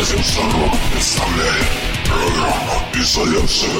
Радио Шарок представляет программу «Изоляция».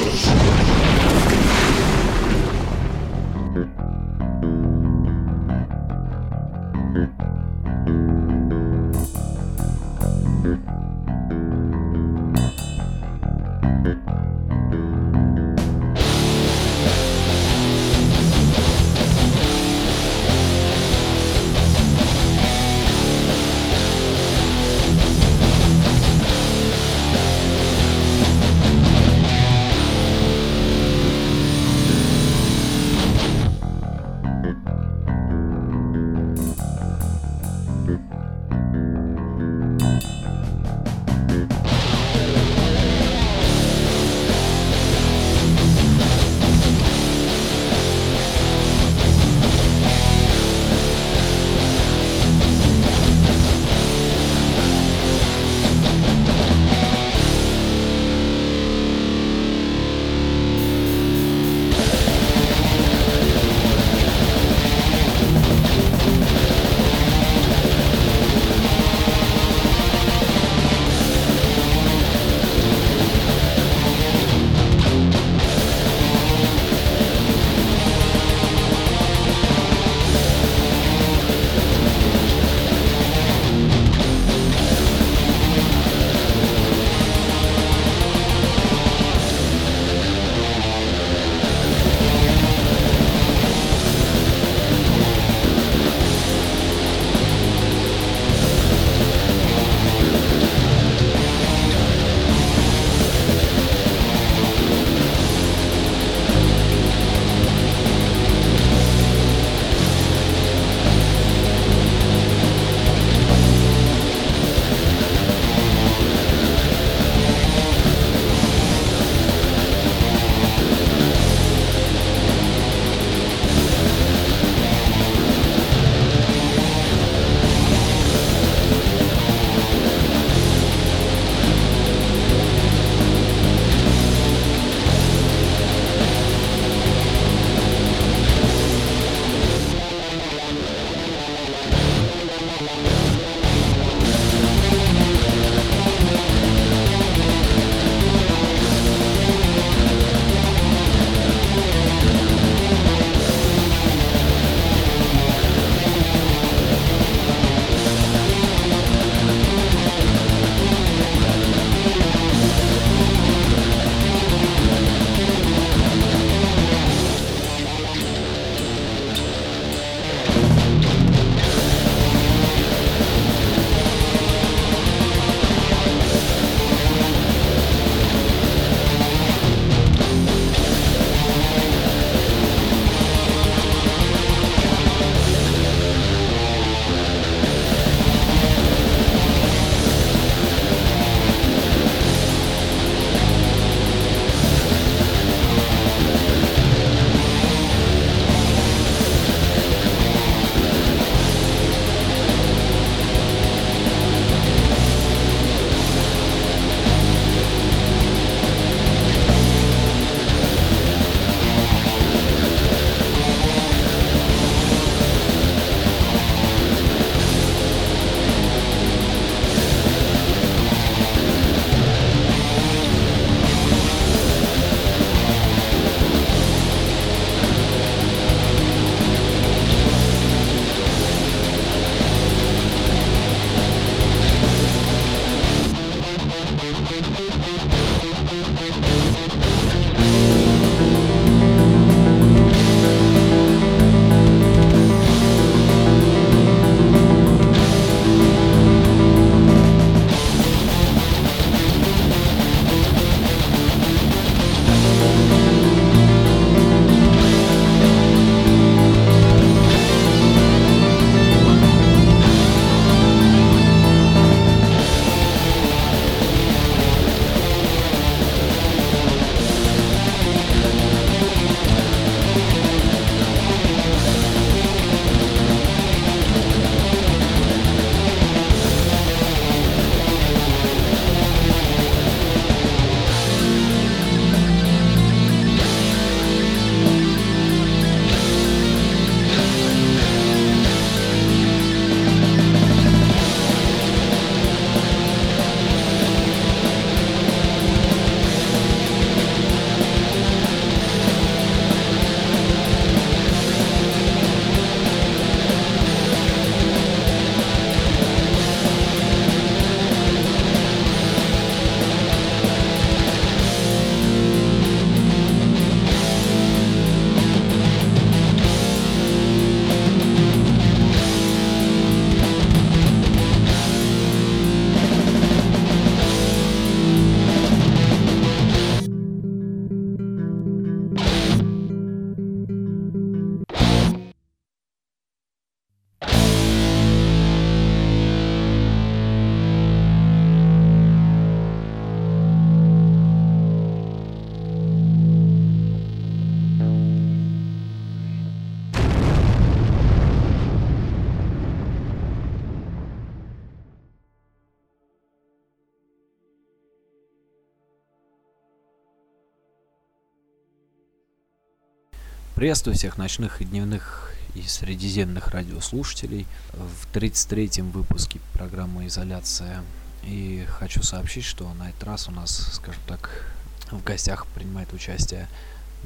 Приветствую всех ночных и дневных и средиземных радиослушателей в 33-м выпуске программы «Изоляция». И хочу сообщить, что на этот раз у нас, скажем так, в гостях принимает участие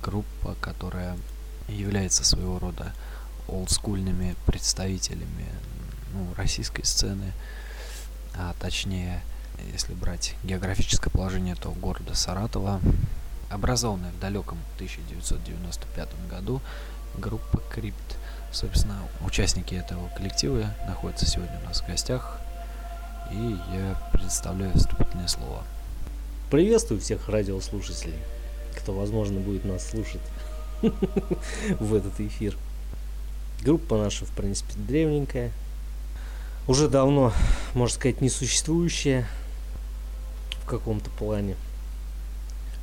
группа, которая является своего рода олдскульными представителями ну, российской сцены, а точнее, если брать географическое положение, то города Саратова, образованная в далеком 1995 году группа Крипт. Собственно, участники этого коллектива находятся сегодня у нас в гостях, и я предоставляю вступительное слово. Приветствую всех радиослушателей, кто, возможно, будет нас слушать в этот эфир. Группа наша, в принципе, древненькая. Уже давно, можно сказать, несуществующая в каком-то плане.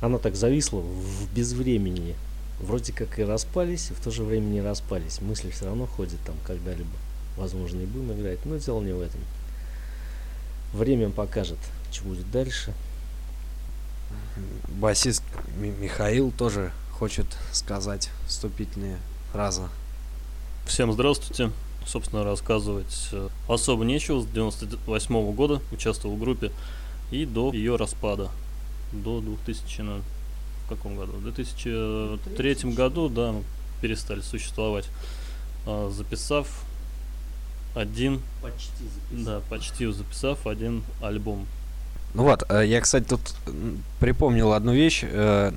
Она так зависла в безвремени. Вроде как и распались, и в то же время не распались. Мысли все равно ходят там когда-либо. Возможно, и будем играть, но дело не в этом. Время покажет, что будет дальше. Басист Михаил тоже хочет сказать вступительные фразы. Всем здравствуйте. Собственно, рассказывать э, особо нечего. С 98 -го года участвовал в группе и до ее распада. До 2000, в каком году? В 2003 году, да, мы перестали существовать. А, записав один... Почти записав. Да, почти записав один альбом. Ну вот, э, я, кстати, тут припомнил одну вещь. Э,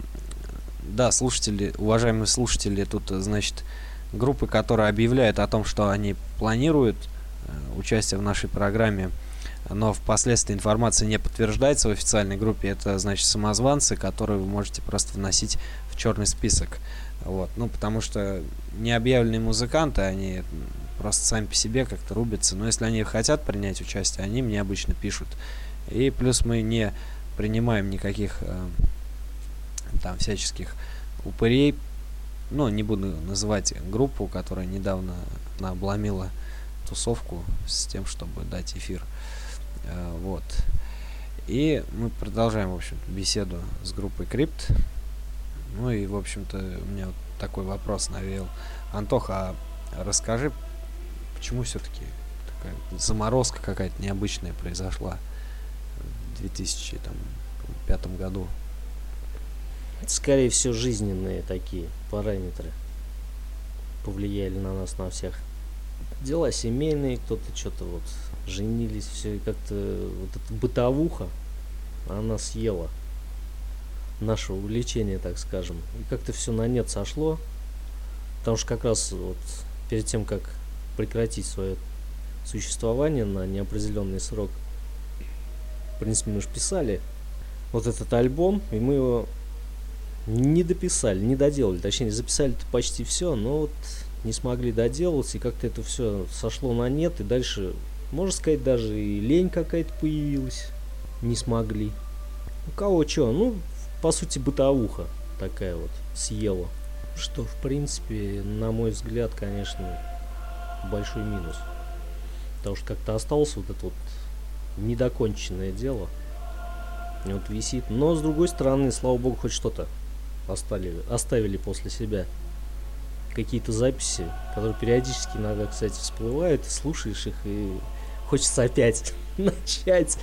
да, слушатели, уважаемые слушатели, тут, значит, группы, которые объявляют о том, что они планируют э, участие в нашей программе, но впоследствии информация не подтверждается в официальной группе. Это значит самозванцы, которые вы можете просто вносить в черный список. Вот. Ну, потому что необъявленные музыканты, они просто сами по себе как-то рубятся. Но если они хотят принять участие, они мне обычно пишут. И плюс мы не принимаем никаких э, там всяческих упырей. Ну, не буду называть группу, которая недавно обломила тусовку с тем, чтобы дать эфир. Э, вот. И мы продолжаем, в общем беседу с группой Крипт. Ну и, в общем-то, у меня вот такой вопрос навел. Антоха, а расскажи, почему все-таки такая заморозка какая-то необычная произошла в 2005 году? скорее всего, жизненные такие параметры повлияли на нас, на всех. Дела семейные, кто-то что-то вот женились, все, и как-то вот эта бытовуха, она съела наше увлечение, так скажем. И как-то все на нет сошло, потому что как раз вот перед тем, как прекратить свое существование на неопределенный срок, в принципе, мы же писали вот этот альбом, и мы его не дописали, не доделали. Точнее, записали почти все, но вот не смогли доделать, и как-то это все сошло на нет, и дальше, можно сказать, даже и лень какая-то появилась. Не смогли. У кого что? Ну, по сути, бытовуха такая вот съела. Что, в принципе, на мой взгляд, конечно, большой минус. Потому что как-то осталось вот это вот недоконченное дело. И вот висит. Но, с другой стороны, слава богу, хоть что-то оставили, оставили после себя какие-то записи, которые периодически иногда, кстати, всплывают, слушаешь их и хочется опять начать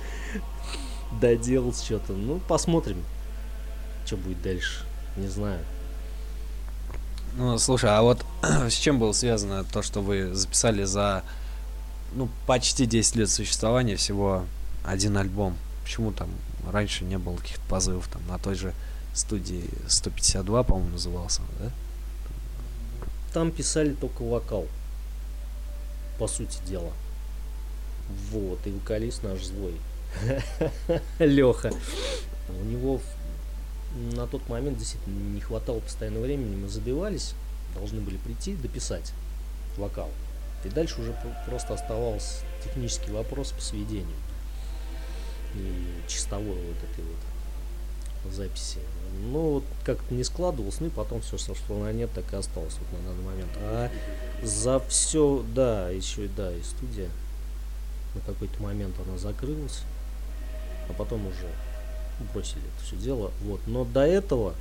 доделать что-то. Ну, посмотрим, что будет дальше. Не знаю. Ну, слушай, а вот с чем было связано то, что вы записали за ну, почти 10 лет существования всего один альбом? Почему там раньше не было каких-то позывов там на той же студии 152, по-моему, назывался, да? Там писали только вокал, по сути дела. Вот, и вокалист наш злой. Леха. У него на тот момент действительно не хватало постоянного времени, мы забивались, должны были прийти, дописать вокал. И дальше уже просто оставался технический вопрос по сведению и чистовой вот этой вот записи. Ну, вот как-то не складывалось, ну и потом все сошло на нет, так и осталось вот на данный момент. А за все, да, еще, да, и студия на какой-то момент она закрылась, а потом уже бросили это все дело. Вот. Но до этого,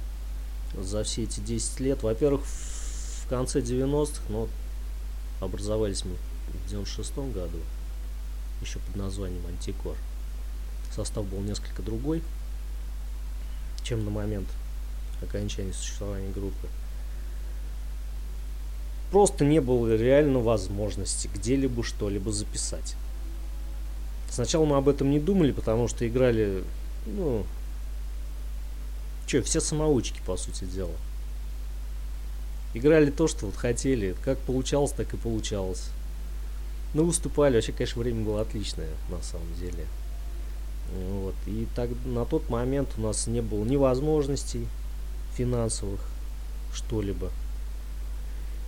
за все эти 10 лет, во-первых, в конце 90-х, но образовались мы в 96 году, еще под названием Антикор. Состав был несколько другой, чем на момент окончания существования группы. Просто не было реально возможности где-либо что-либо записать. Сначала мы об этом не думали, потому что играли, ну, что, все самоучки, по сути дела. Играли то, что вот хотели. Как получалось, так и получалось. Ну, выступали. Вообще, конечно, время было отличное, на самом деле. Вот. И так, на тот момент у нас не было ни возможностей финансовых, что-либо.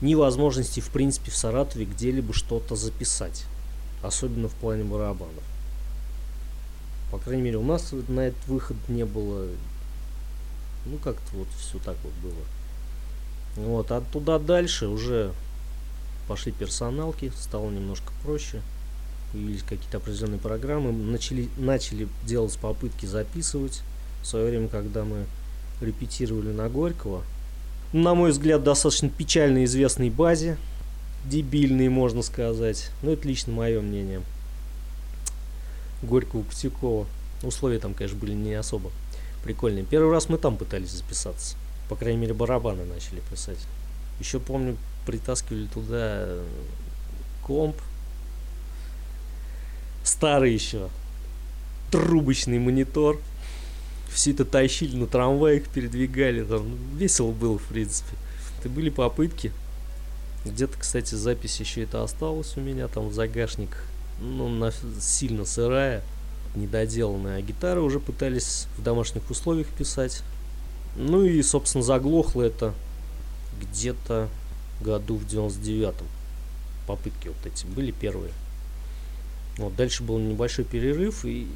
Ни возможности, в принципе, в Саратове где-либо что-то записать. Особенно в плане барабанов. По крайней мере, у нас на этот выход не было. Ну, как-то вот все так вот было. Вот, а туда дальше уже пошли персоналки, стало немножко проще. Появились какие-то определенные программы, начали, начали делать попытки записывать. В свое время, когда мы репетировали на Горького, на мой взгляд, достаточно печально известной базе, дебильной, можно сказать. Но это лично мое мнение. Горького Путякова. Условия там, конечно, были не особо прикольные. Первый раз мы там пытались записаться. По крайней мере, барабаны начали писать. Еще помню, притаскивали туда комп. Старый еще. Трубочный монитор. Все это тащили на трамваях, передвигали. Там весело было, в принципе. Это были попытки. Где-то, кстати, запись еще это осталась у меня там в загашниках. Ну, на, сильно сырая, недоделанная. А гитары уже пытались в домашних условиях писать. Ну и, собственно, заглохло это где-то году в 99-м. Попытки вот эти были первые. Вот, дальше был небольшой перерыв, и,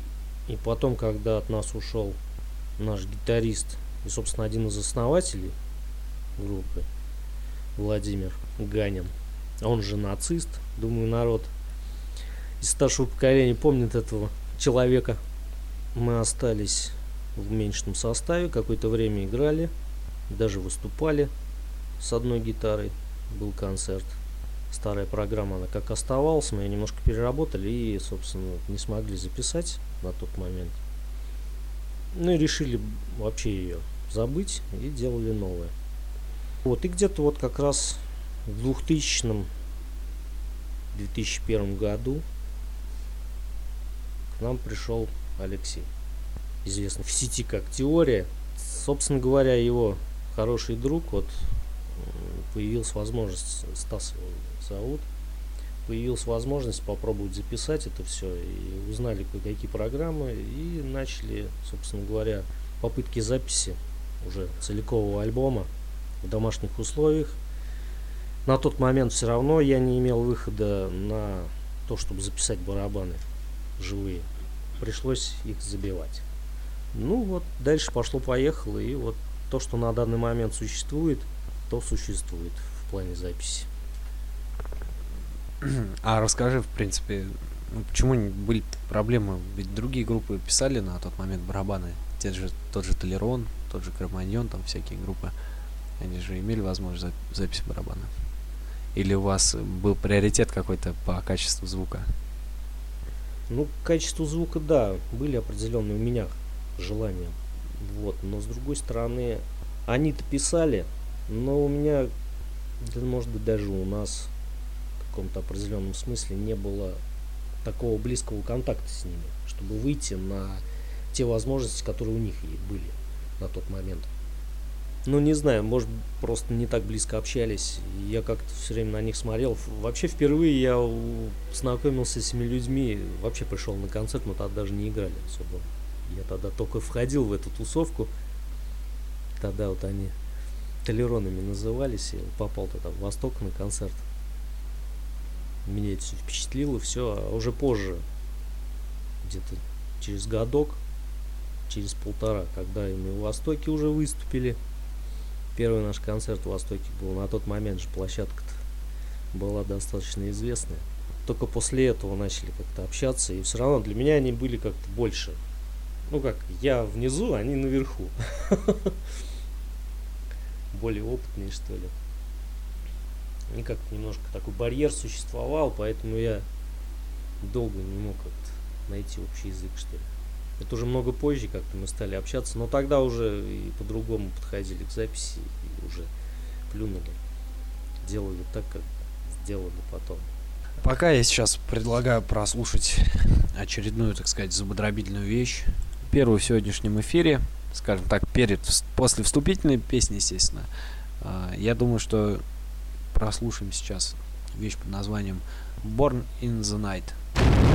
и потом, когда от нас ушел наш гитарист и, собственно, один из основателей группы, Владимир Ганин, он же нацист, думаю, народ из старшего поколения помнит этого человека. Мы остались в уменьшенном составе, какое-то время играли, даже выступали с одной гитарой, был концерт. Старая программа, она как оставалась, мы ее немножко переработали и, собственно, не смогли записать на тот момент. Ну и решили вообще ее забыть и делали новое. Вот, и где-то вот как раз в 2000 2001 году нам пришел Алексей известный в сети как Теория. Собственно говоря, его хороший друг, вот появилась возможность, Стас зовут, появилась возможность попробовать записать это все, и узнали кое-какие программы, и начали, собственно говоря, попытки записи уже целикового альбома в домашних условиях. На тот момент все равно я не имел выхода на то, чтобы записать барабаны живые. Пришлось их забивать. Ну вот, дальше пошло-поехало, и вот то, что на данный момент существует, то существует в плане записи. А расскажи, в принципе, ну, почему были проблемы? Ведь другие группы писали на тот момент барабаны. Те же, тот же Толерон, тот же Кроманьон, там всякие группы. Они же имели возможность зап- записи барабана. Или у вас был приоритет какой-то по качеству звука? Ну, качество звука, да, были определенные у меня желанием. Вот. Но с другой стороны, они-то писали, но у меня, да, может быть, даже у нас в каком-то определенном смысле не было такого близкого контакта с ними, чтобы выйти на те возможности, которые у них были на тот момент. Ну, не знаю, может, просто не так близко общались. Я как-то все время на них смотрел. Вообще, впервые я знакомился с этими людьми. Вообще пришел на концерт, мы тогда даже не играли особо. Я тогда только входил в эту тусовку. Тогда вот они толеронами назывались. Я попал тогда в Восток на концерт. Меня это все впечатлило, все. А уже позже, где-то через годок, через полтора, когда мы в Востоке уже выступили. Первый наш концерт в Востоке был. На тот момент же площадка-то была достаточно известная. Только после этого начали как-то общаться. И все равно для меня они были как-то больше ну как, я внизу, они наверху. Более опытные, что ли. никак немножко такой барьер существовал, поэтому я долго не мог как-то найти общий язык, что ли. Это уже много позже как-то мы стали общаться, но тогда уже и по-другому подходили к записи и уже плюнули. Делали так, как сделали потом. Пока я сейчас предлагаю прослушать очередную, так сказать, зубодробительную вещь. Первую в сегодняшнем эфире, скажем так, перед, после вступительной песни, естественно. А, я думаю, что прослушаем сейчас вещь под названием Born in the Night.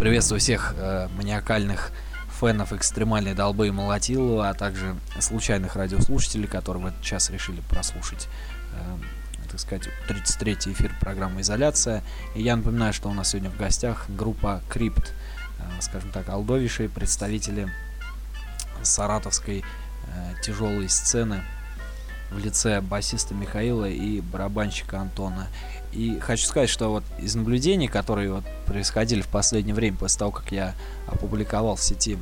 Приветствую всех э, маниакальных фенов экстремальной долбы и молотилова, а также случайных радиослушателей, которые в этот решили прослушать, э, так сказать, 33-й эфир программы «Изоляция». И я напоминаю, что у нас сегодня в гостях группа «Крипт», э, скажем так, алдовейшие представители саратовской э, тяжелой сцены в лице басиста Михаила и барабанщика Антона. И хочу сказать, что вот из наблюдений, которые вот происходили в последнее время, после того, как я опубликовал в сети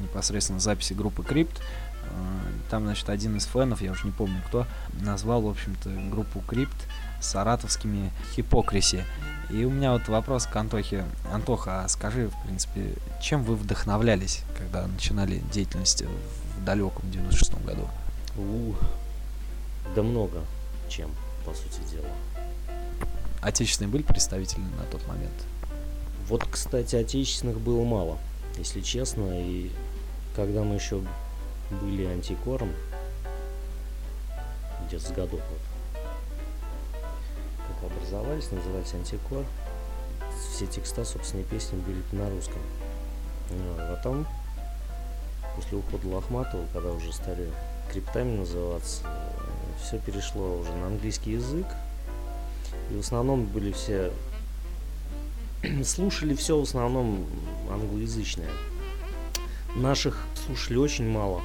непосредственно записи группы Крипт, э, там, значит, один из фенов, я уже не помню кто, назвал, в общем-то, группу Крипт саратовскими хипокриси. И у меня вот вопрос к Антохе. Антоха, а скажи, в принципе, чем вы вдохновлялись, когда начинали деятельность в далеком 96 году? У, да много чем, по сути дела. Отечественные были представители на тот момент? Вот, кстати, отечественных было мало, если честно. И когда мы еще были антикором, где-то с годов вот, как образовались, назывались антикор, все текста, собственно, песни были на русском. А потом, после ухода Лохматова, когда уже стали криптами называться, все перешло уже на английский язык. И в основном были все слушали все в основном англоязычное. Наших слушали очень мало.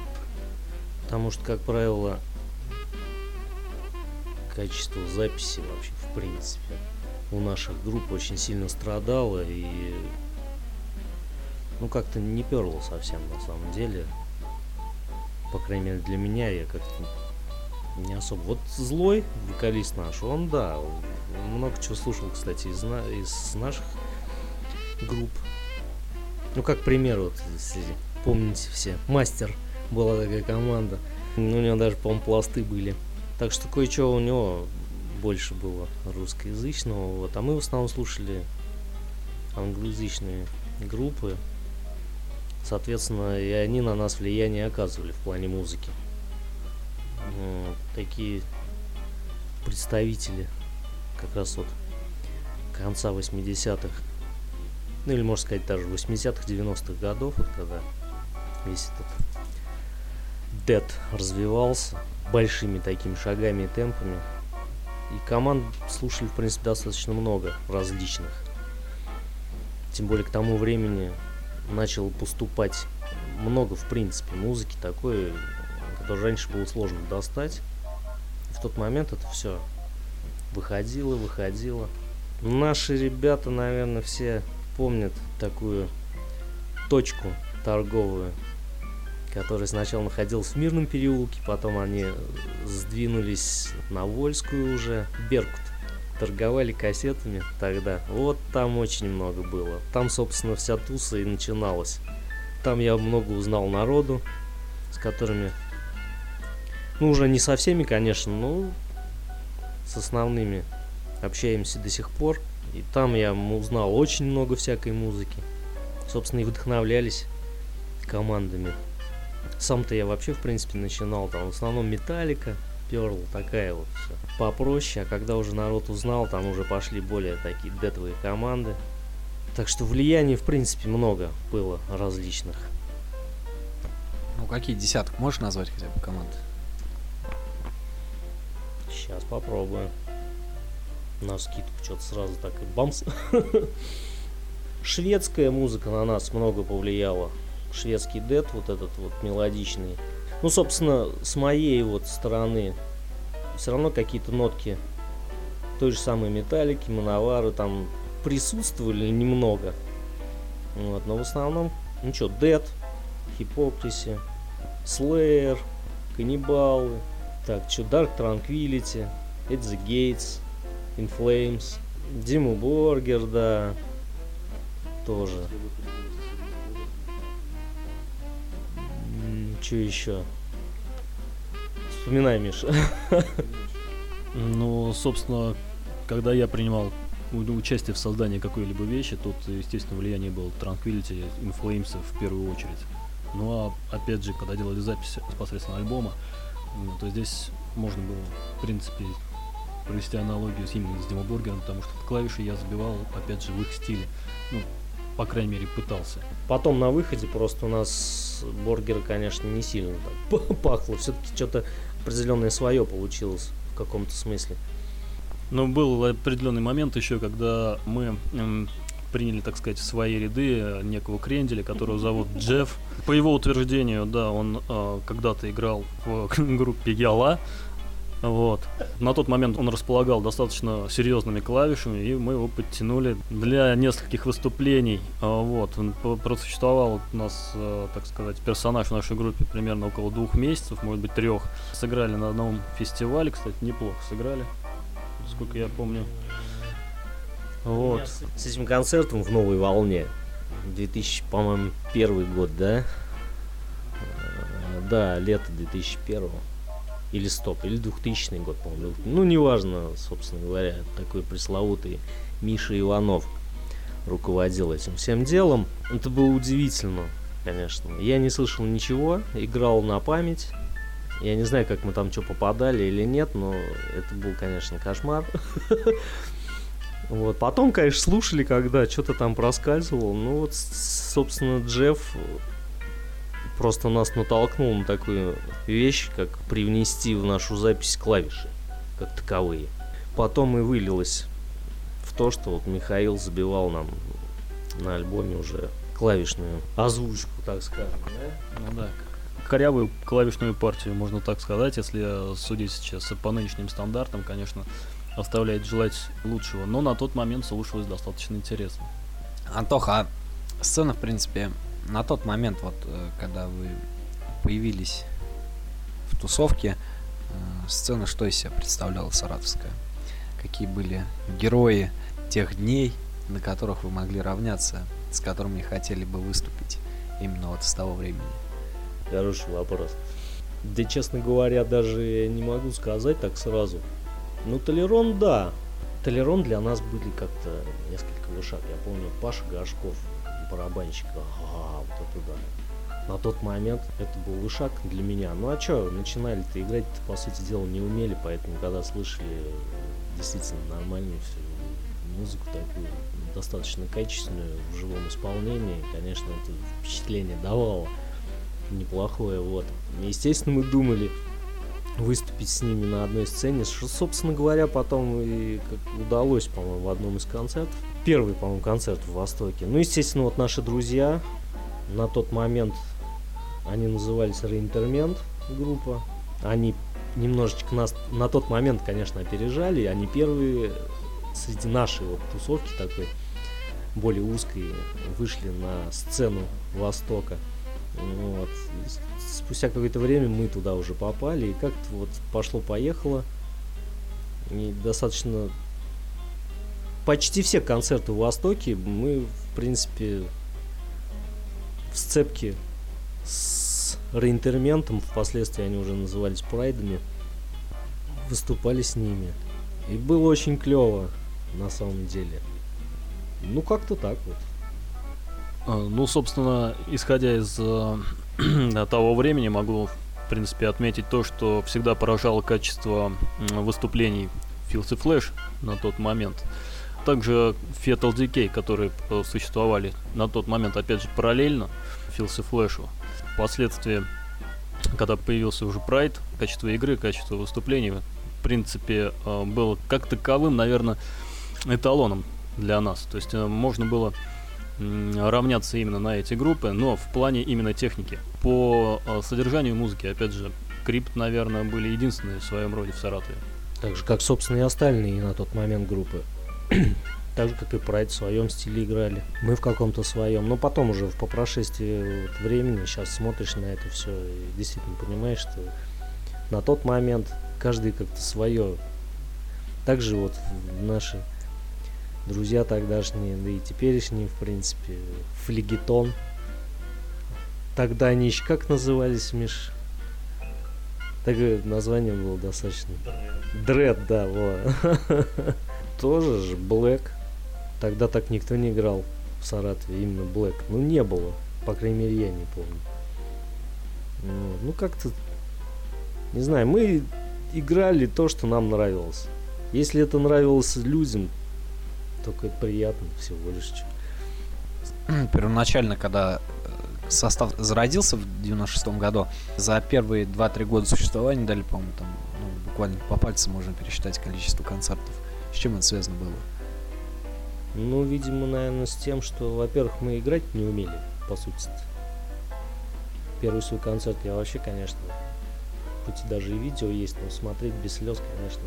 Потому что, как правило, качество записи вообще в принципе у наших групп очень сильно страдало и ну как-то не перло совсем на самом деле. По крайней мере для меня я как-то не особо. Вот злой вокалист наш, он да, много чего слушал, кстати, из, на... из наших групп. Ну, как пример, вот, если помните все, Мастер была такая команда. Ну, у него даже, по-моему, пласты были. Так что кое-что у него больше было русскоязычного. Вот. А мы в основном слушали англоязычные группы. Соответственно, и они на нас влияние оказывали в плане музыки. Вот. Такие представители как раз вот конца 80-х, ну или можно сказать даже 80-х, 90-х годов, вот когда весь этот Dead развивался большими такими шагами и темпами. И команд слушали, в принципе, достаточно много различных. Тем более к тому времени начало поступать много, в принципе, музыки такой, которую раньше было сложно достать. В тот момент это все выходило, выходило. Наши ребята, наверное, все помнят такую точку торговую, которая сначала находилась в Мирном переулке, потом они сдвинулись на Вольскую уже, Беркут. Торговали кассетами тогда. Вот там очень много было. Там, собственно, вся туса и начиналась. Там я много узнал народу, с которыми... Ну, уже не со всеми, конечно, но с основными общаемся до сих пор. И там я узнал очень много всякой музыки. Собственно, и вдохновлялись командами. Сам-то я вообще, в принципе, начинал там в основном Металлика, Перл, такая вот все. Попроще, а когда уже народ узнал, там уже пошли более такие детовые команды. Так что влияний, в принципе, много было различных. Ну, какие десяток можешь назвать хотя бы команд? Сейчас попробую. На скидку что-то сразу так и бамс. Шведская музыка на нас много повлияла. Шведский дед, вот этот вот мелодичный. Ну, собственно, с моей вот стороны все равно какие-то нотки той же самой металлики, мановары там присутствовали немного. Вот, но в основном, ну что, Dead, Hypocrisy, Slayer, Каннибалы, так, Dark Tranquility, At the Gates, In Flames, Диму Боргер, да, тоже. Что еще? Вспоминай, Миша. Ну, собственно, когда я принимал участие в создании какой-либо вещи, тут, естественно, влияние было Tranquility, Inflames в первую очередь. Ну а опять же, когда делали запись непосредственно альбома, то здесь можно было, в принципе, провести аналогию с именно с Дима Бургером, потому что клавиши я забивал, опять же, в их стиле. Ну, по крайней мере, пытался. Потом на выходе просто у нас бургер, конечно, не сильно так пахло. Все-таки что-то определенное свое получилось в каком-то смысле. Но был определенный момент еще, когда мы приняли, так сказать, в свои ряды некого кренделя, которого зовут Джефф. По его утверждению, да, он э, когда-то играл в группе Яла. Вот. На тот момент он располагал достаточно серьезными клавишами, и мы его подтянули для нескольких выступлений. А, вот. Он просуществовал у нас, э, так сказать, персонаж в нашей группе примерно около двух месяцев, может быть, трех. Сыграли на одном фестивале, кстати, неплохо сыграли, сколько я помню. Вот. С этим концертом в новой волне. 2000, по-моему, первый год, да? Э, да, лето 2001 или стоп, или 2000 год, по-моему. Ну, неважно, собственно говоря, такой пресловутый Миша Иванов руководил этим всем делом. Это было удивительно, конечно. Я не слышал ничего, играл на память. Я не знаю, как мы там что попадали или нет, но это был, конечно, кошмар. Вот. Потом, конечно, слушали, когда что-то там проскальзывал. Ну вот, собственно, Джефф просто нас натолкнул на такую вещь, как привнести в нашу запись клавиши, как таковые. Потом и вылилось в то, что вот Михаил забивал нам на альбоме уже клавишную озвучку, так скажем, да? Ну да, корявую клавишную партию, можно так сказать, если судить сейчас по нынешним стандартам, конечно, оставляет желать лучшего, но на тот момент слушалось достаточно интересно. Антоха, а сцена, в принципе, на тот момент, вот, э, когда вы появились в тусовке, э, сцена что из себя представляла саратовская? Какие были герои тех дней, на которых вы могли равняться, с которыми хотели бы выступить именно вот с того времени? Хороший вопрос. Да, честно говоря, даже не могу сказать так сразу. Ну, Толерон, да. Толерон для нас были как-то несколько вышаг. Я помню, Паша Горшков, барабанщик, ага, вот это да. На тот момент это был вышаг для меня. Ну а что, начинали-то играть-то, по сути дела, не умели, поэтому когда слышали действительно нормальную всю музыку такую, достаточно качественную в живом исполнении, конечно, это впечатление давало неплохое, вот. Естественно, мы думали выступить с ними на одной сцене, что, собственно говоря, потом и как удалось, по-моему, в одном из концертов. Первый, по-моему, концерт в Востоке. Ну, естественно, вот наши друзья, на тот момент они назывались Реинтермент группа. Они немножечко нас на тот момент, конечно, опережали. Они первые среди нашей вот тусовки такой более узкой вышли на сцену Востока. Вот. Спустя какое-то время мы туда уже попали, и как-то вот пошло-поехало. И достаточно... Почти все концерты в Востоке мы, в принципе, в сцепке с реинтерментом, впоследствии они уже назывались прайдами, выступали с ними. И было очень клево, на самом деле. Ну, как-то так вот. А, ну, собственно, исходя из э, того времени, могу, в принципе, отметить то, что всегда поражало качество выступлений Филс и Флэш на тот момент. Также Fatal Decay, которые э, существовали на тот момент, опять же, параллельно Филс и Флэшу. Впоследствии, когда появился уже Pride, качество игры, качество выступлений, в принципе, э, было как таковым, наверное, эталоном для нас. То есть можно было равняться именно на эти группы, но в плане именно техники. По э, содержанию музыки, опять же, Крипт, наверное, были единственные в своем роде в Саратове. Так же, как, собственно, и остальные на тот момент группы. так же, как и Прайд в своем стиле играли. Мы в каком-то своем. Но потом уже по прошествии вот времени сейчас смотришь на это все и действительно понимаешь, что на тот момент каждый как-то свое. Также вот наши друзья тогдашние, да и теперешние, в принципе, флегетон. Тогда они еще как назывались, Миш? Такое название было достаточно. Дред, да, вот. Тоже же Блэк. Тогда так никто не играл в Саратове, именно Блэк. Ну, не было. По крайней мере, я не помню. Ну, ну как-то... Не знаю, мы играли то, что нам нравилось. Если это нравилось людям, только это приятно всего лишь. Первоначально, когда э, состав зародился в 96-м году, за первые 2-3 года существования дали, по-моему, там, ну, буквально по пальцам можно пересчитать количество концертов. С чем это связано было? Ну, видимо, наверное, с тем, что, во-первых, мы играть не умели, по сути. -то. Первый свой концерт я вообще, конечно, хоть и даже и видео есть, но смотреть без слез, конечно,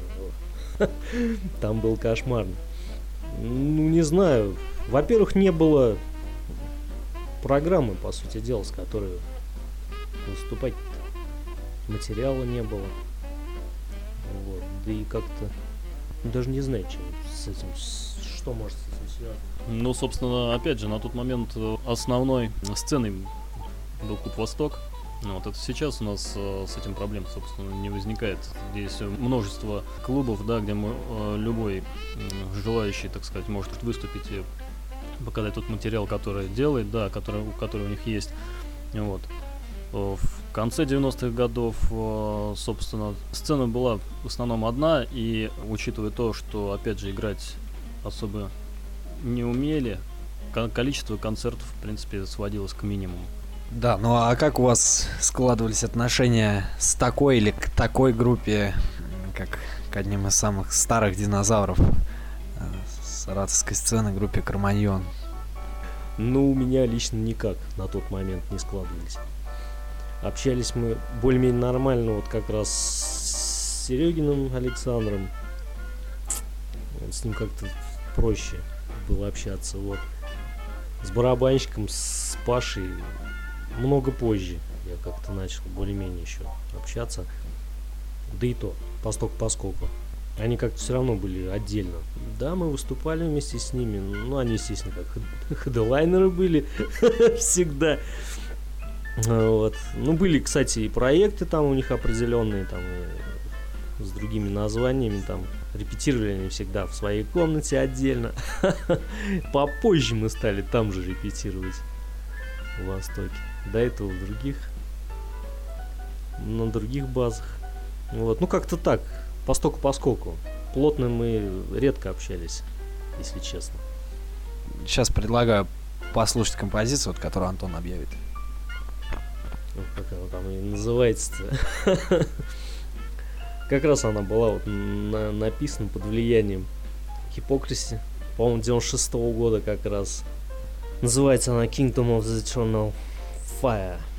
там был кошмарно. Ну, не знаю. Во-первых, не было программы, по сути дела, с которой выступать материала не было. Вот. Да и как-то даже не знаю, чем с этим, что может с этим связано. Ну, собственно, опять же, на тот момент э, основной сценой был Куб Восток. Ну, вот это сейчас у нас э, с этим проблем, собственно, не возникает. Здесь множество клубов, да, где мы, э, любой э, желающий, так сказать, может выступить и показать тот материал, который делает, да, который, который у них есть. Вот. В конце 90-х годов, э, собственно, сцена была в основном одна, и учитывая то, что, опять же, играть особо не умели, количество концертов, в принципе, сводилось к минимуму. Да, ну а как у вас складывались отношения с такой или к такой группе, как к одним из самых старых динозавров, э, саратовской сцены группе Карманьон? Ну, у меня лично никак на тот момент не складывались. Общались мы более-менее нормально, вот как раз с Серегиным Александром. С ним как-то проще было общаться. Вот. С барабанщиком, с Пашей много позже я как-то начал более-менее еще общаться. Да и то, посток по скопу. Они как-то все равно были отдельно. Да, мы выступали вместе с ними. Ну, они, естественно, как хедлайнеры были всегда. Вот. Ну, были, кстати, и проекты там у них определенные, там, с другими названиями, там, репетировали они всегда в своей комнате отдельно. Попозже мы стали там же репетировать в Востоке. До этого в других, на других базах. Вот, ну как-то так, постоку поскольку. Плотно мы редко общались, если честно. Сейчас предлагаю послушать композицию, вот, которую Антон объявит. Ну, как она там и называется-то. Как раз она была вот на- написана под влиянием Хипокриси. По-моему, 96 -го года как раз. Называется она Kingdom of the Eternal 怪啊。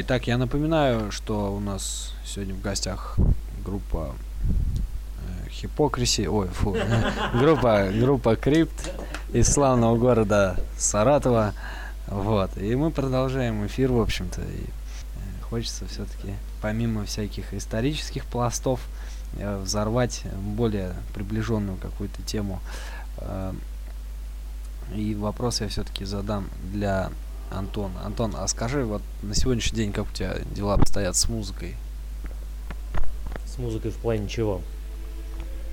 Итак, я напоминаю, что у нас сегодня в гостях группа э, Хипокриси, ой, фу, группа, группа Крипт из славного города Саратова. Вот, и мы продолжаем эфир, в общем-то, и э, хочется все-таки, помимо всяких исторических пластов, э, взорвать более приближенную какую-то тему. Э, И вопрос я все-таки задам для Антона. Антон, а скажи, вот на сегодняшний день как у тебя дела обстоят с музыкой? С музыкой в плане чего?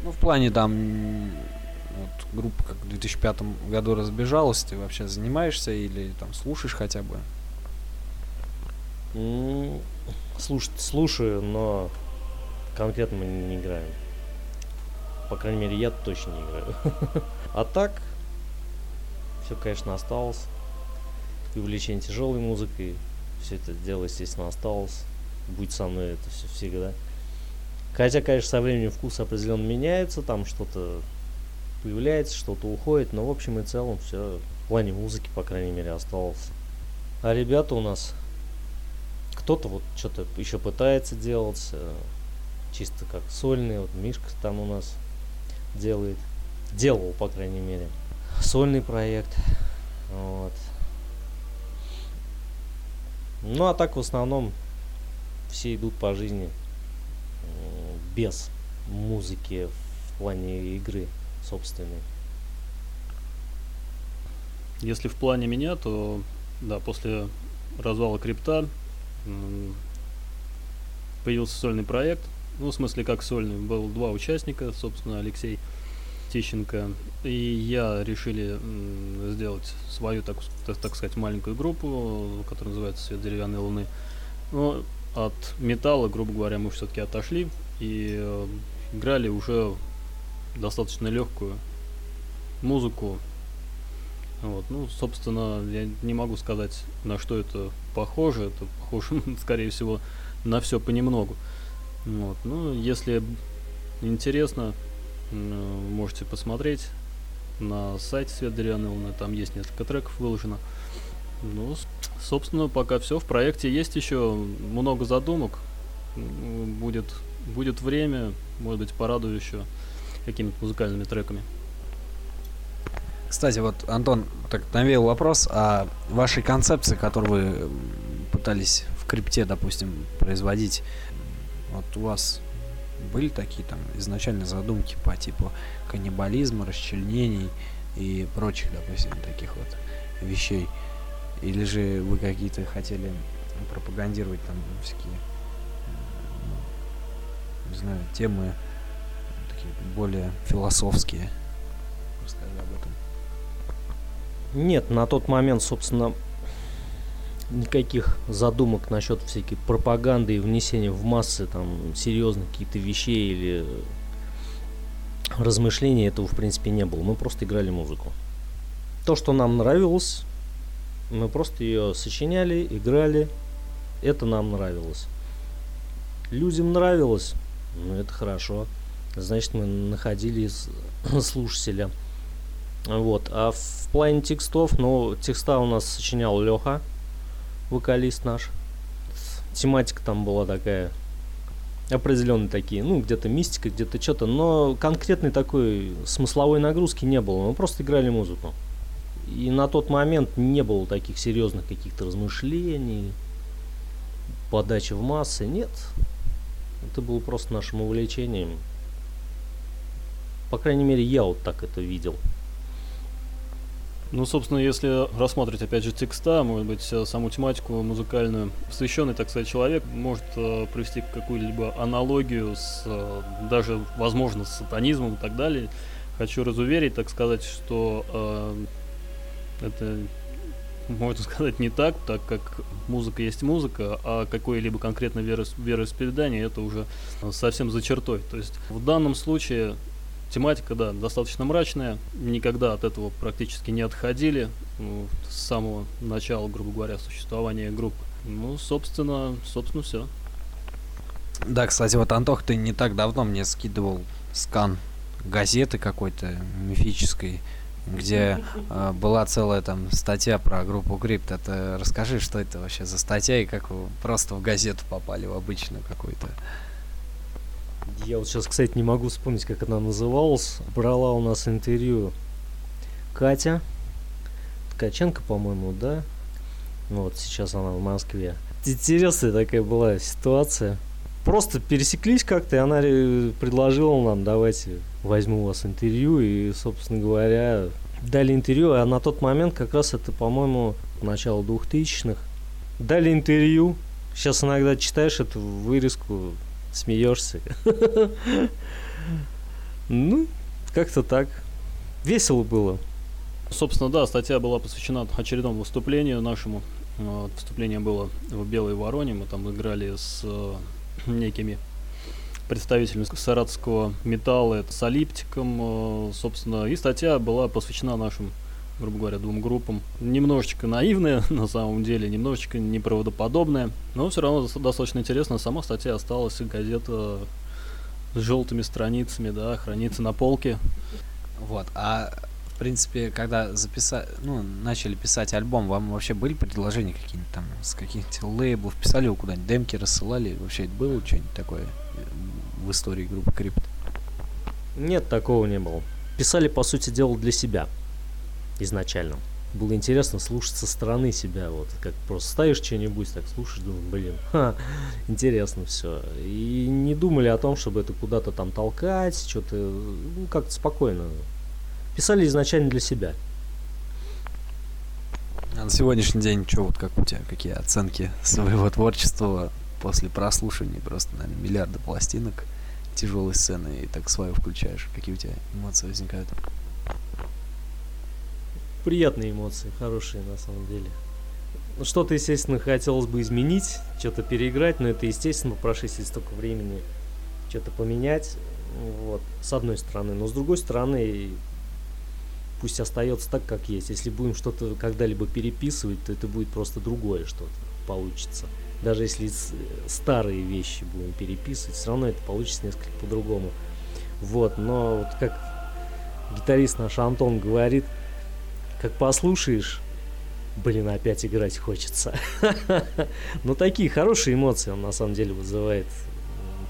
Ну, в плане там, вот, группа как в 2005 году разбежалась, ты вообще занимаешься или там слушаешь хотя бы? М, Слуш, слушаю, но конкретно мы не играем. По крайней мере, я точно не играю. А так, все, конечно, осталось. И увлечение тяжелой музыкой. Все это дело, естественно, осталось. Будет со мной это все всегда. Хотя, конечно, со временем вкус определенно меняется, там что-то появляется, что-то уходит, но в общем и целом все в плане музыки, по крайней мере, осталось. А ребята у нас кто-то вот что-то еще пытается делать, э, чисто как сольные, вот Мишка там у нас делает, делал, по крайней мере, сольный проект, вот. Ну, а так в основном все идут по жизни м, без музыки в плане игры собственной. Если в плане меня, то да, после развала крипта появился сольный проект. Ну, в смысле, как сольный. Был два участника, собственно, Алексей Тищенко и я решили сделать свою, так, так, так сказать, маленькую группу, которая называется «Свет деревянной луны». Но от металла, грубо говоря, мы все-таки отошли и э, играли уже достаточно легкую музыку. Вот, ну, собственно, я не могу сказать, на что это похоже. Это похоже, скорее всего, на все понемногу. Вот, ну, если интересно, можете посмотреть на сайте Свет Луны. Там есть несколько треков выложено. Ну, собственно, пока все. В проекте есть еще много задумок. Будет, будет время, может быть, порадую еще какими-то музыкальными треками. Кстати, вот, Антон, так навеял вопрос о вашей концепции, которую вы пытались в крипте, допустим, производить. Вот у вас были такие там изначально задумки по типу каннибализма, расчленений и прочих, допустим, таких вот вещей? Или же вы какие-то хотели пропагандировать там всякие, не знаю, темы такие более философские? Расскажи об этом. Нет, на тот момент, собственно, никаких задумок насчет всякой пропаганды и внесения в массы там серьезных каких-то вещей или размышлений этого в принципе не было. Мы просто играли музыку. То, что нам нравилось, мы просто ее сочиняли, играли. Это нам нравилось. Людям нравилось, ну это хорошо. Значит, мы находили слушателя. Вот. А в плане текстов, ну, текста у нас сочинял Леха, вокалист наш. Тематика там была такая определенные такие, ну, где-то мистика, где-то что-то, но конкретной такой смысловой нагрузки не было. Мы просто играли музыку. И на тот момент не было таких серьезных каких-то размышлений, подачи в массы. Нет. Это было просто нашим увлечением. По крайней мере, я вот так это видел. Ну, собственно, если рассматривать, опять же, текста, может быть, э, саму тематику музыкальную, посвященный, так сказать, человек может э, провести какую-либо аналогию с, э, даже, возможно, с сатанизмом и так далее. Хочу разуверить, так сказать, что э, это, можно сказать, не так, так как музыка есть музыка, а какое-либо конкретное вероис- вероисповедание это уже э, совсем за чертой. То есть в данном случае тематика, да, достаточно мрачная. Никогда от этого практически не отходили ну, с самого начала, грубо говоря, существования группы. Ну, собственно, собственно, все. Да, кстати, вот Антох, ты не так давно мне скидывал скан газеты какой-то мифической. где э, была целая там статья про группу Крипт. Это расскажи, что это вообще за статья и как вы просто в газету попали, в обычную какую-то. Я вот сейчас, кстати, не могу вспомнить, как она называлась. Брала у нас интервью Катя. Ткаченко, по-моему, да? Вот, сейчас она в Москве. Интересная такая была ситуация. Просто пересеклись как-то, и она ре- предложила нам, давайте возьму у вас интервью. И, собственно говоря, дали интервью. А на тот момент как раз это, по-моему, начало 2000-х. Дали интервью. Сейчас иногда читаешь эту вырезку, смеешься. Ну, как-то так. Весело было. Собственно, да, статья была посвящена очередному выступлению нашему. Вот, выступление было в Белой Вороне. Мы там играли с э, некими представителями саратовского металла, это с Алиптиком, э, собственно. И статья была посвящена нашим, грубо говоря, двум группам. Немножечко наивная, на самом деле, немножечко неправдоподобная, но все равно дос- достаточно интересно. Сама статья осталась, газета с желтыми страницами, да, хранится на полке. Вот, а в принципе, когда записали, ну, начали писать альбом, вам вообще были предложения какие-нибудь там с каких-нибудь лейблов, писали вы куда-нибудь, демки рассылали, вообще это было что-нибудь такое э, в истории группы Крипт? Нет, такого не было. Писали, по сути дела, для себя. Изначально. Было интересно слушать со стороны себя. Вот как просто ставишь что-нибудь, так слушаешь, думаешь, блин, ха, интересно все. И не думали о том, чтобы это куда-то там толкать, что-то, ну, как-то спокойно. Писали изначально для себя. А на сегодняшний день что, вот как у тебя, какие оценки своего творчества после прослушивания просто, наверное, миллиарда пластинок тяжелой сцены и так свою включаешь, какие у тебя эмоции возникают? Приятные эмоции, хорошие на самом деле. Что-то, естественно, хотелось бы изменить, что-то переиграть, но это, естественно, по прошествии столько времени что-то поменять, вот, с одной стороны. Но с другой стороны, пусть остается так, как есть. Если будем что-то когда-либо переписывать, то это будет просто другое что-то получится. Даже если старые вещи будем переписывать, все равно это получится несколько по-другому. Вот, но вот как гитарист наш Антон говорит, как послушаешь, блин, опять играть хочется. Но такие хорошие эмоции он на самом деле вызывает.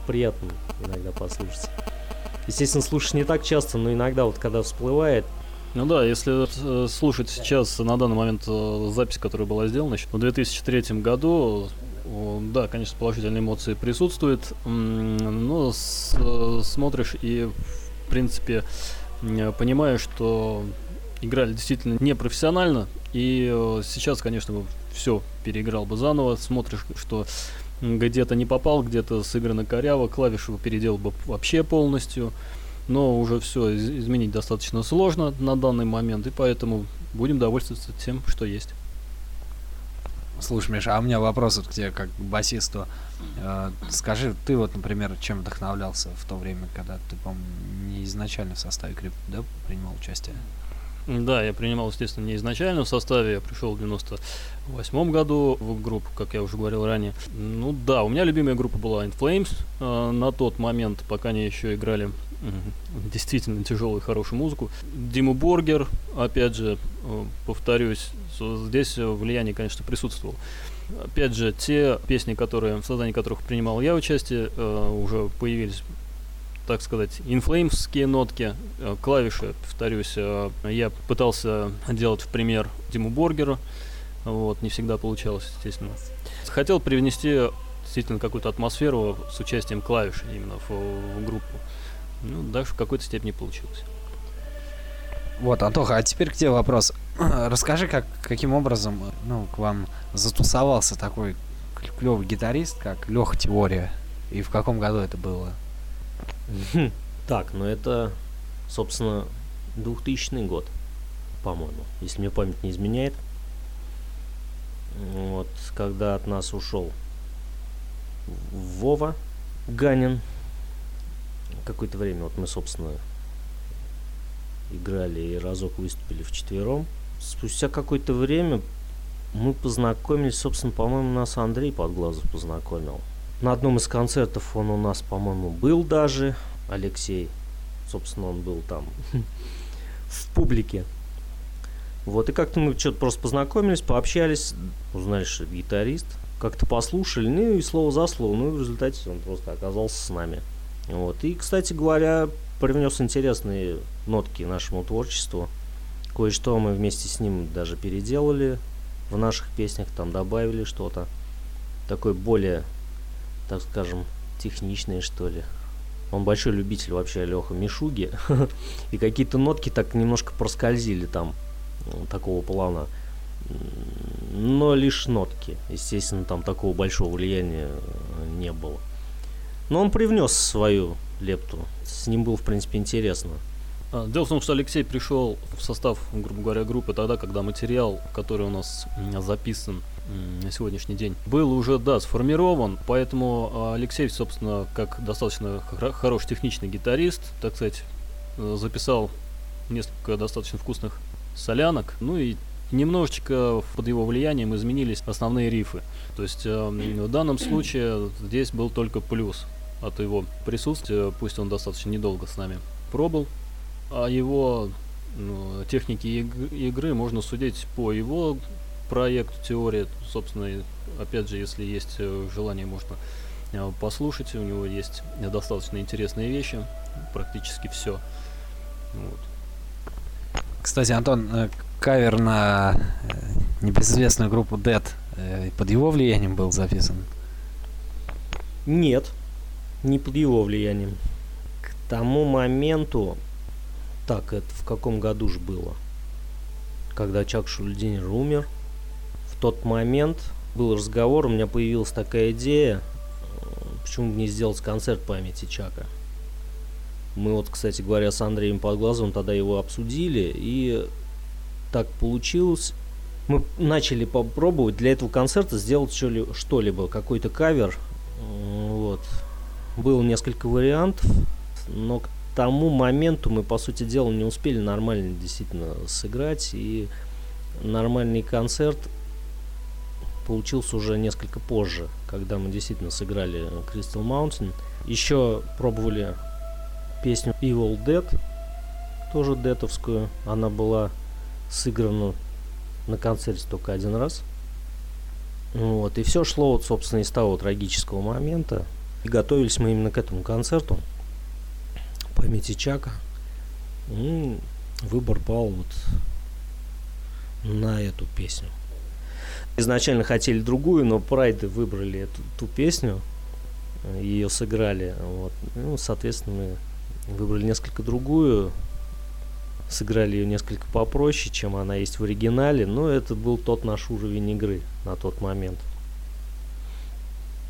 Приятно иногда послушать. Естественно, слушаешь не так часто, но иногда вот когда всплывает, Ну да, если э, слушать сейчас на данный момент э, запись, которая была сделана еще в 2003 году, да, конечно, положительные эмоции присутствуют, но э, смотришь и, в принципе, понимаешь, что играли действительно непрофессионально, и э, сейчас, конечно, все переиграл бы заново, смотришь, что где-то не попал, где-то сыграно коряво, клавиши бы переделал бы вообще полностью, но уже все изменить достаточно сложно на данный момент, и поэтому будем довольствоваться тем, что есть. Слушай, Миша, а у меня вопрос вот к тебе как к басисту. Э, скажи, ты вот, например, чем вдохновлялся в то время, когда ты, по-моему, не изначально в составе Крипт, да, принимал участие? Да, я принимал, естественно, не изначально в составе, я пришел в 98 году в группу, как я уже говорил ранее. Ну да, у меня любимая группа была In Flames э, на тот момент, пока они еще играли м, действительно тяжелую хорошую музыку. Диму Боргер, опять же, э, повторюсь, здесь э, влияние, конечно, присутствовало. Опять же, те песни, которые, в создании которых принимал я участие, э, уже появились так сказать, инфлеймские нотки, э, клавиши, повторюсь, э, я пытался делать в пример Диму Боргера, вот, не всегда получалось, естественно. Хотел привнести действительно какую-то атмосферу с участием клавиш именно в, в группу. Ну, даже в какой-то степени получилось. Вот, Антоха, а теперь к тебе вопрос. Расскажи, как, каким образом ну, к вам затусовался такой клевый гитарист, как Леха Теория, и в каком году это было? Так, ну это, собственно, 2000 год, по-моему, если мне память не изменяет. Вот, когда от нас ушел Вова Ганин. Какое-то время вот мы, собственно, играли и разок выступили вчетвером. Спустя какое-то время мы познакомились, собственно, по-моему, нас Андрей Подглазов познакомил. На одном из концертов он у нас, по-моему, был даже, Алексей. Собственно, он был там в публике. Вот, и как-то мы что-то просто познакомились, пообщались, узнали, что гитарист. Как-то послушали, ну и слово за слово. Ну и в результате он просто оказался с нами. Вот. И, кстати говоря, привнес интересные нотки нашему творчеству. Кое-что мы вместе с ним даже переделали в наших песнях, там добавили что-то. Такое более, так скажем, техничное, что ли. Он большой любитель вообще Леха Мишуги. И какие-то нотки так немножко проскользили там ну, такого плана. Но лишь нотки. Естественно, там такого большого влияния э, не было. Но он привнес свою лепту. С ним было, в принципе, интересно. А, Дело в том, что Алексей пришел в состав, грубо говоря, группы тогда, когда материал, который у нас записан на сегодняшний день, был уже, да, сформирован, поэтому а, Алексей, собственно, как достаточно хороший техничный гитарист, так сказать, э, записал несколько достаточно вкусных солянок, ну и немножечко под его влиянием изменились основные рифы. То есть э, в данном случае здесь был только плюс от его присутствия, пусть он достаточно недолго с нами пробыл, а его ну, техники игры можно судить по его проекту теории. Собственно, опять же, если есть э, желание, можно э, послушать. У него есть достаточно интересные вещи, практически все. Вот. Кстати, Антон, э, кавер на небезызвестную группу Dead под его влиянием был записан? Нет, не под его влиянием. К тому моменту так, это в каком году же было? Когда Чак Шульдинер умер. Тот момент был разговор, у меня появилась такая идея, э, почему бы не сделать концерт памяти Чака. Мы вот, кстати говоря, с Андреем Подглазовым тогда его обсудили, и так получилось. Мы начали попробовать для этого концерта сделать что-либо, какой-то кавер. Вот. Было несколько вариантов, но к тому моменту мы, по сути дела, не успели нормально действительно сыграть. И нормальный концерт получился уже несколько позже, когда мы действительно сыграли Crystal Mountain. Еще пробовали песню Evil Dead, тоже детовскую. Она была сыграна на концерте только один раз. Вот, и все шло, вот, собственно, из того трагического момента. И готовились мы именно к этому концерту памяти Чака. Ну, выбор пал вот на эту песню. Изначально хотели другую, но прайды выбрали эту ту песню, ее сыграли. Вот. Ну, соответственно, мы выбрали несколько другую, сыграли ее несколько попроще, чем она есть в оригинале, но это был тот наш уровень игры на тот момент.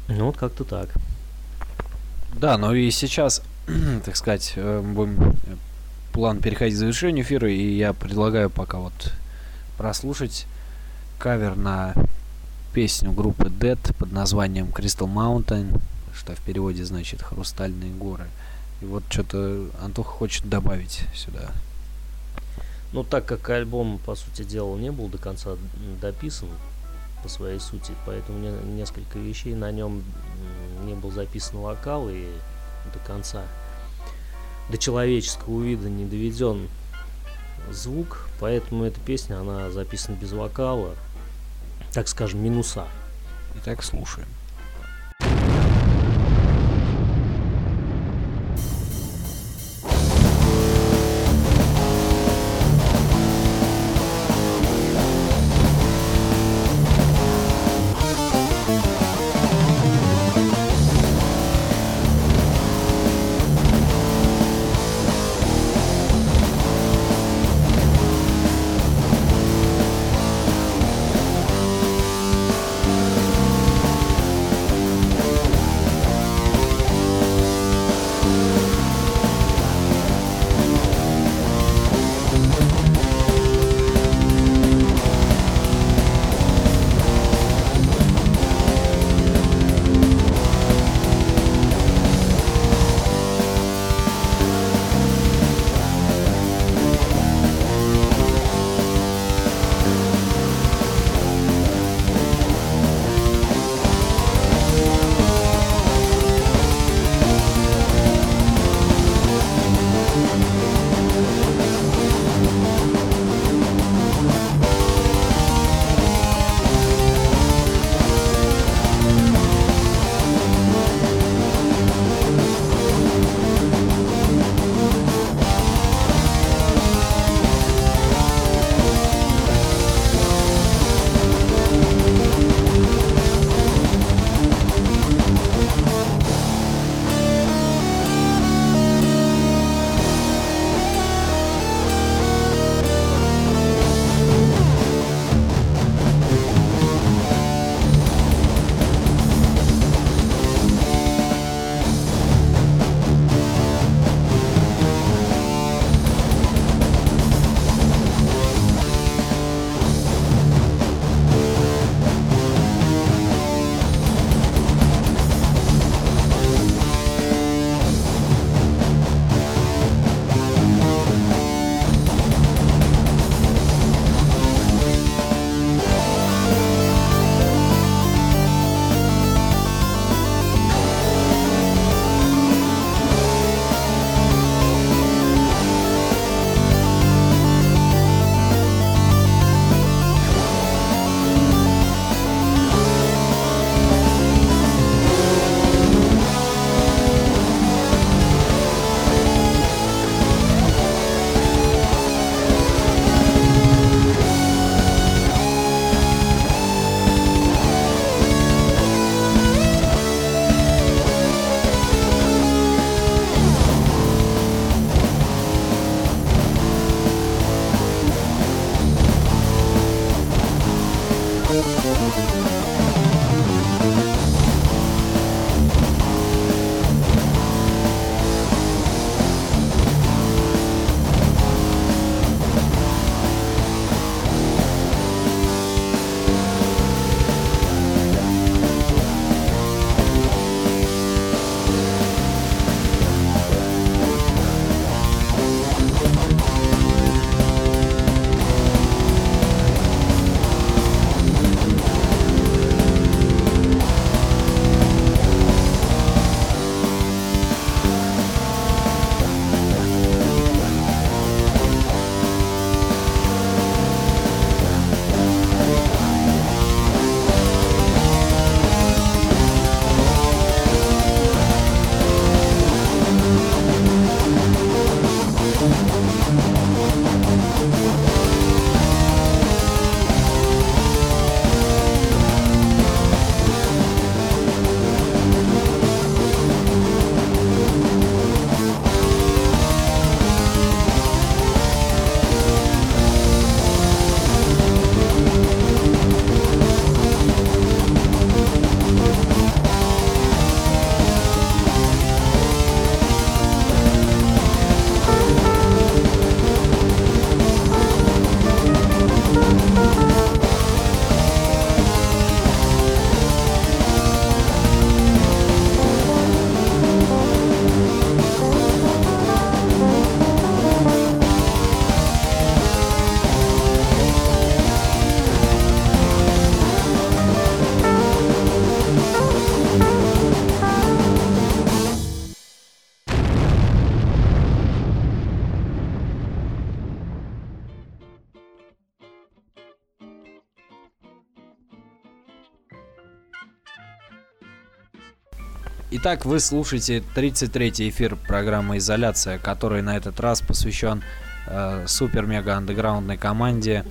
Ну вот как-то так. Да, но и сейчас так сказать, э, будем э, план переходить к завершению эфира, и я предлагаю пока вот прослушать кавер на песню группы Dead под названием Crystal Mountain, что в переводе значит «Хрустальные горы». И вот что-то Антоха хочет добавить сюда. Ну, так как альбом, по сути дела, не был до конца дописан по своей сути, поэтому несколько вещей на нем не был записан вокал, и до конца. До человеческого вида не доведен звук, поэтому эта песня, она записана без вокала, так скажем, минуса. Итак, слушаем. Итак, вы слушаете 33-й эфир программы «Изоляция», который на этот раз посвящен э, супер-мега-андеграундной команде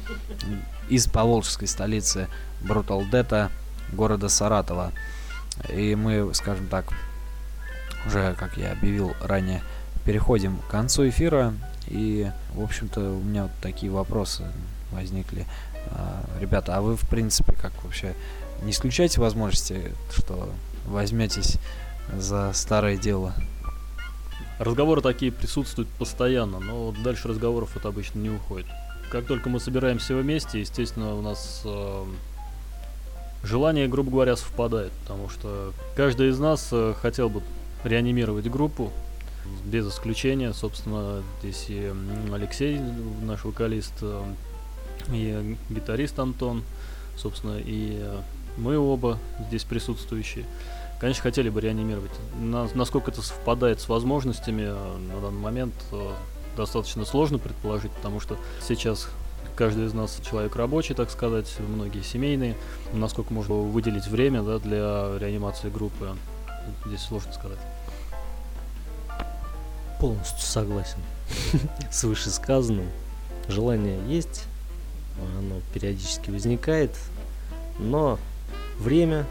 из поволжской столицы Data города Саратова. И мы, скажем так, уже, как я объявил ранее, переходим к концу эфира. И, в общем-то, у меня вот такие вопросы возникли. А, ребята, а вы, в принципе, как вообще не исключаете возможности, что возьметесь за старое дело? Разговоры такие присутствуют постоянно, но дальше разговоров это обычно не уходит. Как только мы собираемся вместе, естественно, у нас э, желание, грубо говоря, совпадает, потому что каждый из нас э, хотел бы реанимировать группу, без исключения, собственно, здесь и Алексей, наш вокалист, э, и гитарист Антон, собственно, и э, мы оба здесь присутствующие. Конечно, хотели бы реанимировать. На, насколько это совпадает с возможностями э, на данный момент, достаточно сложно предположить, потому что сейчас каждый из нас человек рабочий, так сказать, многие семейные. Насколько можно выделить время да, для реанимации группы, здесь сложно сказать. Полностью согласен с вышесказанным. Желание есть, оно периодически возникает, но время,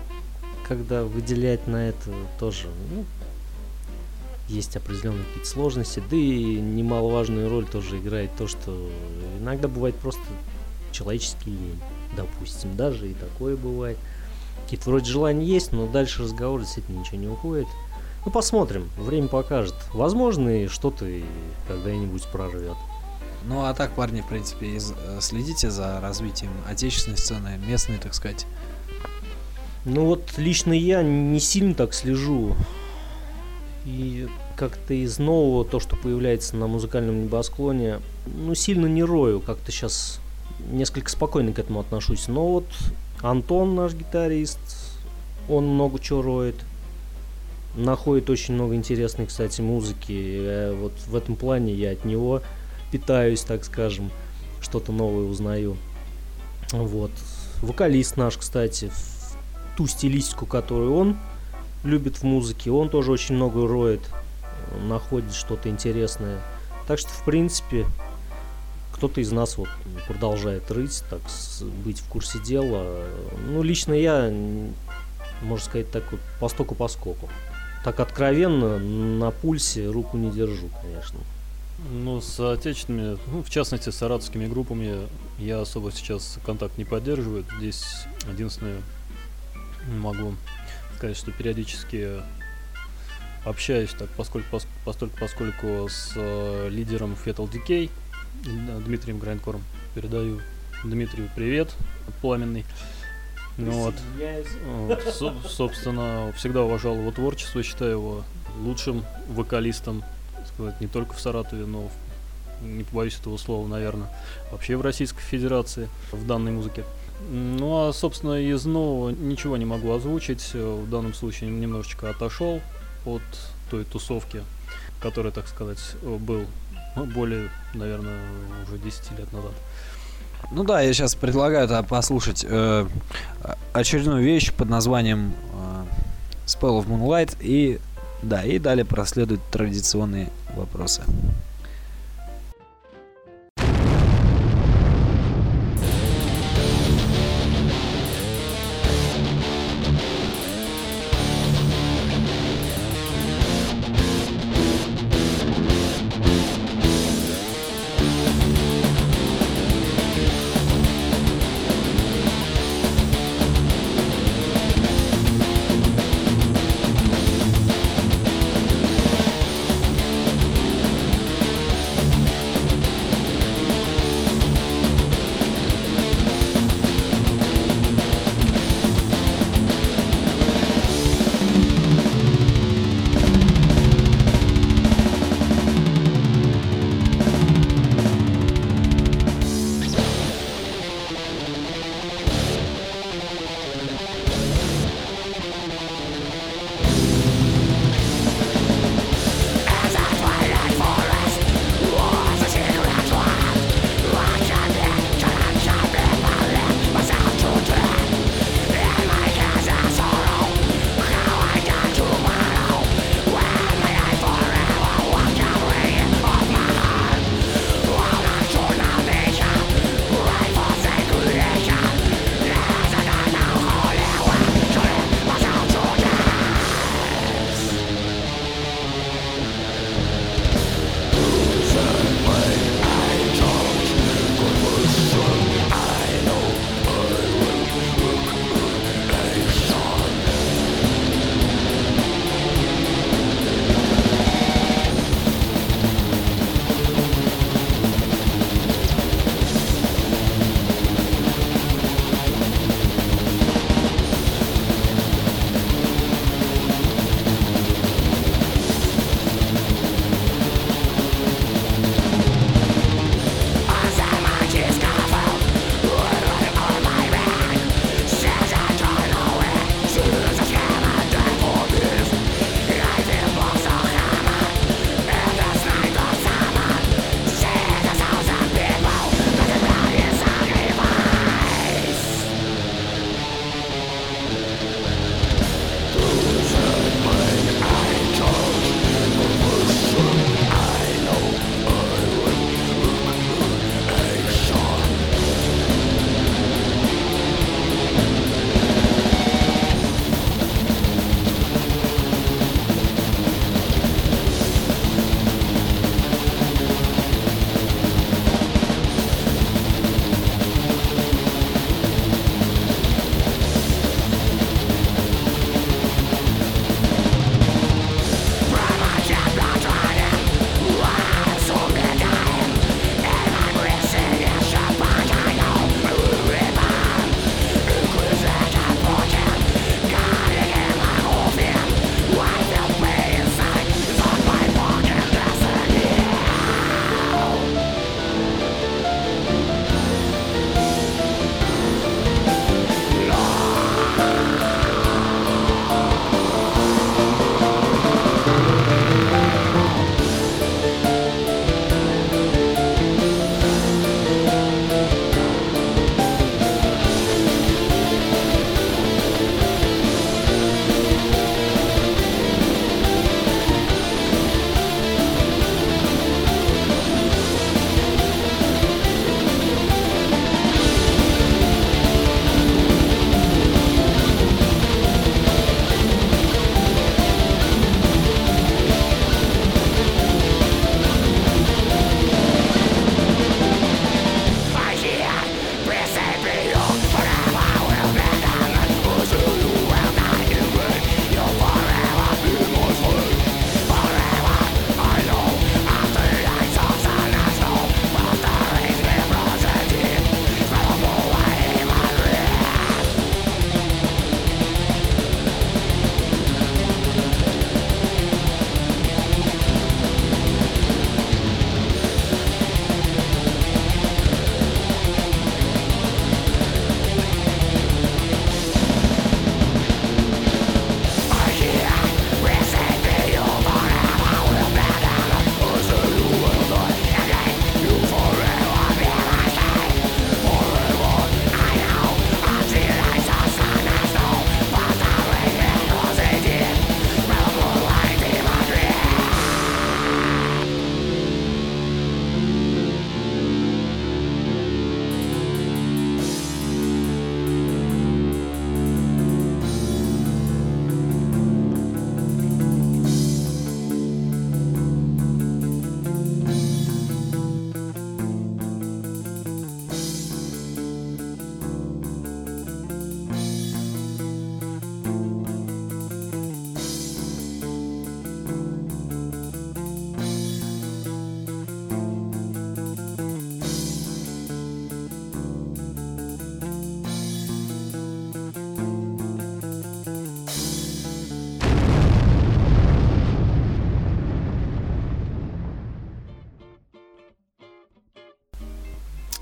когда выделять на это тоже, ну, есть определенные какие-то сложности, да и немаловажную роль тоже играет то, что иногда бывает просто человеческий лень, допустим, даже и такое бывает. Какие-то вроде желания есть, но дальше разговор действительно ничего не уходит. Ну, посмотрим, время покажет. Возможно, и что-то когда-нибудь прорвет. Ну, а так, парни, в принципе, э, следите за развитием отечественной сцены, местной, так сказать. Ну вот лично я не сильно так слежу. И как-то из нового, то, что появляется на музыкальном небосклоне, ну сильно не рою. Как-то сейчас несколько спокойно к этому отношусь. Но вот Антон, наш гитарист, он много чего роет. Находит очень много интересной, кстати, музыки. Вот в этом плане я от него питаюсь, так скажем, что-то новое узнаю. Вот. Вокалист наш, кстати, ту стилистику, которую он любит в музыке, он тоже очень много роет, находит что-то интересное. Так что, в принципе, кто-то из нас вот продолжает рыть, так быть в курсе дела. Ну, лично я, можно сказать, так вот по стоку по скоку. Так откровенно на пульсе руку не держу, конечно. Ну, с отечественными, ну, в частности, с саратовскими группами я особо сейчас контакт не поддерживаю. Здесь единственное могу сказать, что периодически общаюсь так, поскольку, пос, постольку, поскольку с э, лидером Fatal Decay Дмитрием Грайнкором передаю Дмитрию привет пламенный. Ну вот, со, собственно, всегда уважал его творчество, считаю его лучшим вокалистом сказать, не только в Саратове, но в, не побоюсь этого слова, наверное, вообще в Российской Федерации в данной музыке. Ну а, собственно, из нового ничего не могу озвучить. В данном случае немножечко отошел от той тусовки, которая, так сказать, был более, наверное, уже 10 лет назад. Ну да, я сейчас предлагаю послушать э, очередную вещь под названием э, Spell of Moonlight и да, и далее проследуют традиционные вопросы.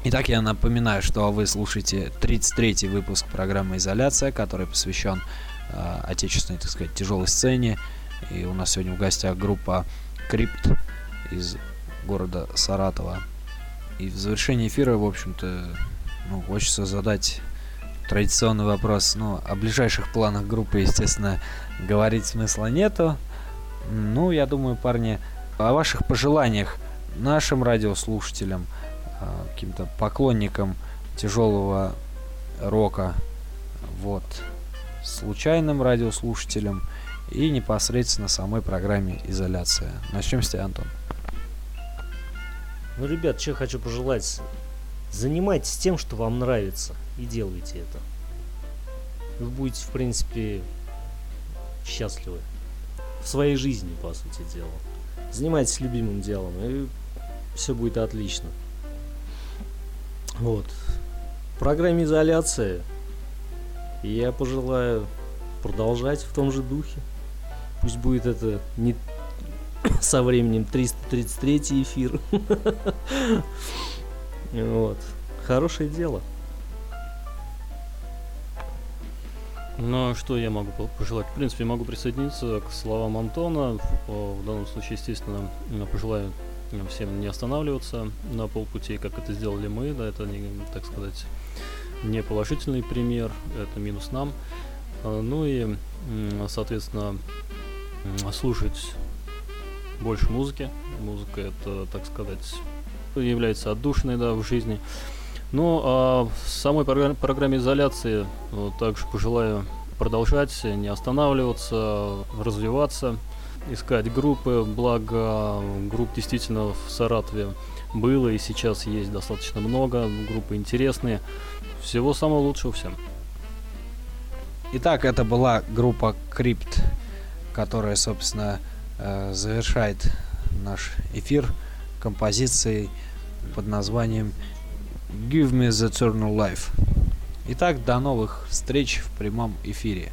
Итак, я напоминаю, что вы слушаете 33-й выпуск программы «Изоляция», который посвящен э, отечественной, так сказать, тяжелой сцене. И у нас сегодня в гостях группа «Крипт» из города Саратова. И в завершении эфира, в общем-то, ну, хочется задать традиционный вопрос. Ну, о ближайших планах группы, естественно, говорить смысла нету. Ну, я думаю, парни, о ваших пожеланиях нашим радиослушателям – каким-то поклонником тяжелого рока, вот, случайным радиослушателям и непосредственно самой программе «Изоляция». Начнем с тебя, Антон. Ну, ребят, что хочу пожелать. Занимайтесь тем, что вам нравится, и делайте это. Вы будете, в принципе, счастливы. В своей жизни, по сути дела. Занимайтесь любимым делом, и все будет отлично. Вот. В программе изоляции я пожелаю продолжать в том же духе. Пусть будет это не со временем 333 эфир. Вот. Хорошее дело. Ну, а что я могу пожелать? В принципе, могу присоединиться к словам Антона. В данном случае, естественно, пожелаю всем не останавливаться на полпути, как это сделали мы, да, это, не, так сказать, не положительный пример, это минус нам. А, ну и, соответственно, слушать больше музыки. Музыка это, так сказать, является отдушиной да, в жизни. Ну, а в самой программе, изоляции также пожелаю продолжать, не останавливаться, развиваться искать группы, благо групп действительно в Саратове было и сейчас есть достаточно много, группы интересные. Всего самого лучшего всем. Итак, это была группа Crypt, которая, собственно, э, завершает наш эфир композицией под названием Give Me the Eternal Life. Итак, до новых встреч в прямом эфире.